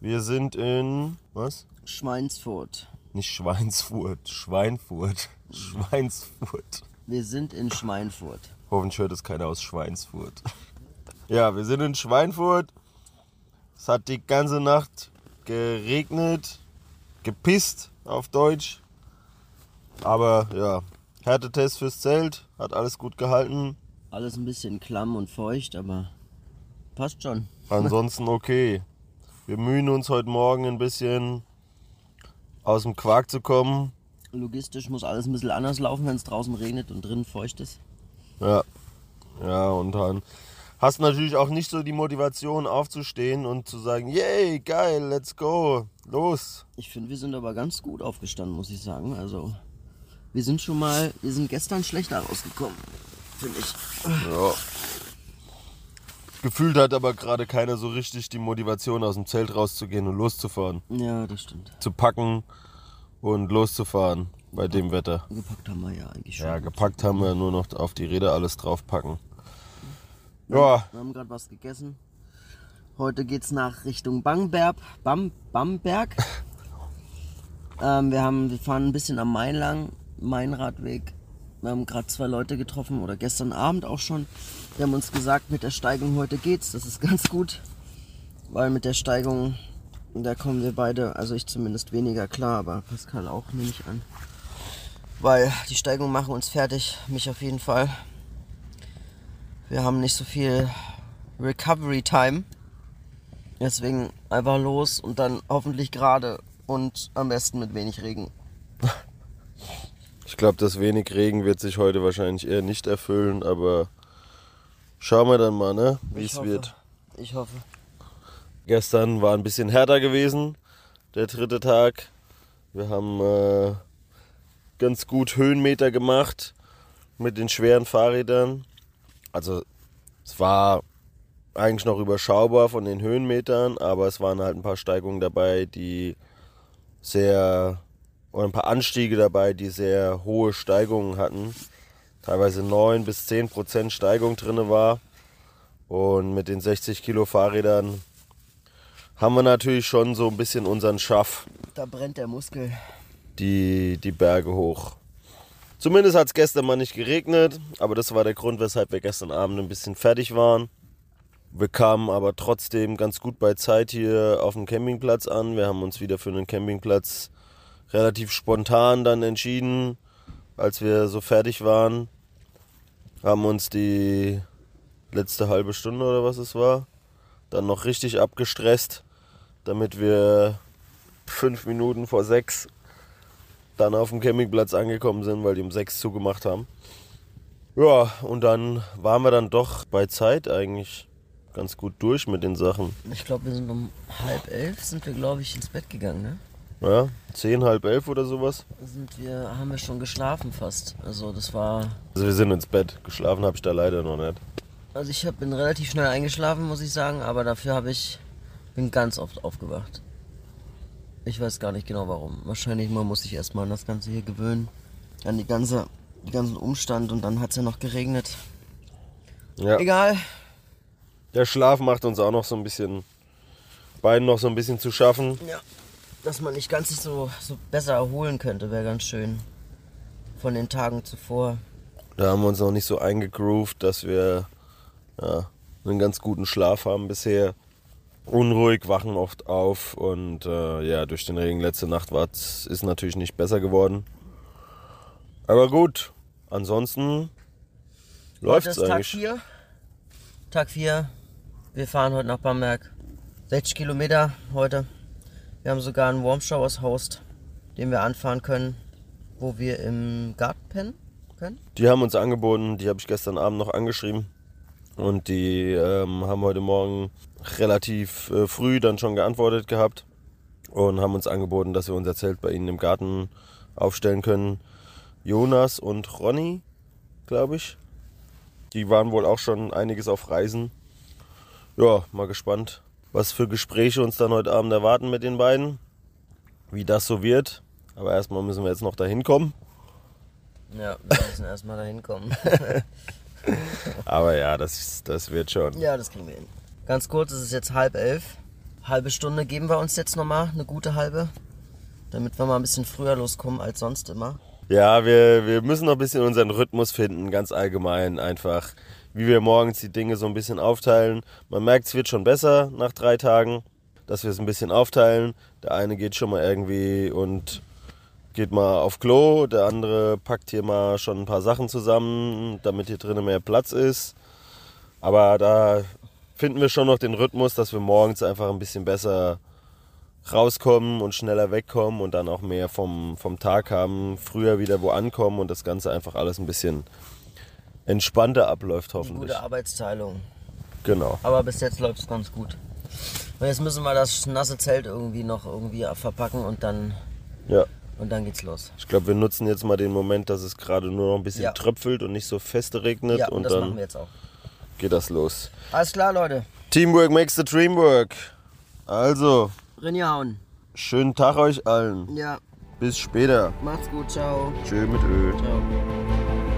Wir sind in. Was? Schweinsfurt. Nicht Schweinsfurt. Schweinfurt. Schweinsfurt. Wir sind in Schweinfurt. Hoffentlich hört es keiner aus Schweinsfurt. Ja, wir sind in Schweinfurt. Es hat die ganze Nacht geregnet, gepisst auf Deutsch. Aber ja, Härtetest fürs Zelt, hat alles gut gehalten. Alles ein bisschen klamm und feucht, aber passt schon. Ansonsten okay. Wir mühen uns heute Morgen ein bisschen aus dem Quark zu kommen. Logistisch muss alles ein bisschen anders laufen, wenn es draußen regnet und drinnen feucht ist. Ja. Ja, und dann hast natürlich auch nicht so die Motivation aufzustehen und zu sagen, yay, geil, let's go, los. Ich finde, wir sind aber ganz gut aufgestanden, muss ich sagen. Also, wir sind schon mal, wir sind gestern schlechter rausgekommen, finde ich. Ja. Gefühlt hat aber gerade keiner so richtig die Motivation, aus dem Zelt rauszugehen und loszufahren. Ja, das stimmt. Zu packen und loszufahren bei dem Wetter. Gepackt haben wir ja eigentlich schon. Ja, gepackt haben wir nur noch auf die Räder alles draufpacken. Ja, Wir haben gerade was gegessen. Heute geht's nach Richtung Bamberg. Bam, Bamberg. ähm, wir, haben, wir fahren ein bisschen am Main lang, Mainradweg. Wir haben gerade zwei Leute getroffen oder gestern Abend auch schon. Die haben uns gesagt, mit der Steigung heute geht's. Das ist ganz gut, weil mit der Steigung, da kommen wir beide, also ich zumindest weniger klar, aber Pascal auch, nehme ich an. Weil die Steigung machen uns fertig, mich auf jeden Fall. Wir haben nicht so viel Recovery Time. Deswegen einfach los und dann hoffentlich gerade und am besten mit wenig Regen. ich glaube, das wenig Regen wird sich heute wahrscheinlich eher nicht erfüllen, aber schauen wir dann mal, ne, wie es wird. Ich hoffe. Gestern war ein bisschen härter gewesen, der dritte Tag. Wir haben äh, ganz gut Höhenmeter gemacht mit den schweren Fahrrädern. Also es war eigentlich noch überschaubar von den Höhenmetern, aber es waren halt ein paar Steigungen dabei, die sehr, oder ein paar Anstiege dabei, die sehr hohe Steigungen hatten. Teilweise 9 bis 10 Prozent Steigung drin war. Und mit den 60 Kilo Fahrrädern haben wir natürlich schon so ein bisschen unseren Schaff, Da brennt der Muskel. die, die Berge hoch. Zumindest hat es gestern mal nicht geregnet, aber das war der Grund, weshalb wir gestern Abend ein bisschen fertig waren. Wir kamen aber trotzdem ganz gut bei Zeit hier auf dem Campingplatz an. Wir haben uns wieder für einen Campingplatz relativ spontan dann entschieden, als wir so fertig waren. Haben uns die letzte halbe Stunde oder was es war, dann noch richtig abgestresst, damit wir fünf Minuten vor sechs dann auf dem Campingplatz angekommen sind, weil die um sechs zugemacht haben. Ja, und dann waren wir dann doch bei Zeit eigentlich ganz gut durch mit den Sachen. Ich glaube, wir sind um halb elf sind wir, glaube ich, ins Bett gegangen, ne? Ja, zehn, halb elf oder sowas. Sind wir, haben wir schon geschlafen fast. Also das war. Also wir sind ins Bett. Geschlafen habe ich da leider noch nicht. Also ich hab, bin relativ schnell eingeschlafen, muss ich sagen, aber dafür habe ich bin ganz oft aufgewacht. Ich weiß gar nicht genau warum. Wahrscheinlich mal muss ich erstmal an das Ganze hier gewöhnen. An die ganze, die ganzen Umstand und dann hat es ja noch geregnet. Ja, Egal. der Schlaf macht uns auch noch so ein bisschen, beiden noch so ein bisschen zu schaffen. Ja. Dass man nicht ganz sich so, so besser erholen könnte, wäre ganz schön. Von den Tagen zuvor. Da haben wir uns noch nicht so eingegroovt, dass wir ja, einen ganz guten Schlaf haben bisher. Unruhig, wachen oft auf und äh, ja, durch den Regen letzte Nacht war ist natürlich nicht besser geworden. Aber gut, ansonsten läuft es ist Tag eigentlich. 4. Tag 4. Wir fahren heute nach Bamberg. 60 Kilometer heute. Wir haben sogar einen Warm Showers Host, den wir anfahren können, wo wir im Garten pennen können. Die haben uns angeboten, die habe ich gestern Abend noch angeschrieben. Und die ähm, haben heute Morgen relativ äh, früh dann schon geantwortet gehabt. und haben uns angeboten, dass wir unser Zelt bei ihnen im Garten aufstellen können. Jonas und Ronny, glaube ich. Die waren wohl auch schon einiges auf Reisen. Ja, mal gespannt, was für Gespräche uns dann heute Abend erwarten mit den beiden. Wie das so wird. Aber erstmal müssen wir jetzt noch dahin kommen. Ja, wir müssen erstmal dahin kommen. Aber ja, das, das wird schon. ja, das kriegen wir hin. Ganz kurz, es ist jetzt halb elf. Halbe Stunde geben wir uns jetzt nochmal, eine gute halbe. Damit wir mal ein bisschen früher loskommen als sonst immer. Ja, wir, wir müssen noch ein bisschen unseren Rhythmus finden, ganz allgemein einfach. Wie wir morgens die Dinge so ein bisschen aufteilen. Man merkt, es wird schon besser nach drei Tagen, dass wir es ein bisschen aufteilen. Der eine geht schon mal irgendwie und geht mal auf Klo, der andere packt hier mal schon ein paar Sachen zusammen, damit hier drinnen mehr Platz ist. Aber da finden wir schon noch den Rhythmus, dass wir morgens einfach ein bisschen besser rauskommen und schneller wegkommen und dann auch mehr vom, vom Tag haben, früher wieder wo ankommen und das Ganze einfach alles ein bisschen entspannter abläuft hoffentlich. gute Arbeitsteilung. Genau. Aber bis jetzt läuft es ganz gut. Und jetzt müssen wir das nasse Zelt irgendwie noch irgendwie verpacken und dann, Ja. und dann geht's los. Ich glaube, wir nutzen jetzt mal den Moment, dass es gerade nur noch ein bisschen Ja. tröpfelt und nicht so feste regnet Ja, und das machen dann wir jetzt auch. geht das los. Alles klar, Leute. Teamwork makes the dream work. Also, Rinjahauen. schönen Tag euch allen. Ja, Bis später. macht's gut. Ciao. Tschö mit Ö. Ciao.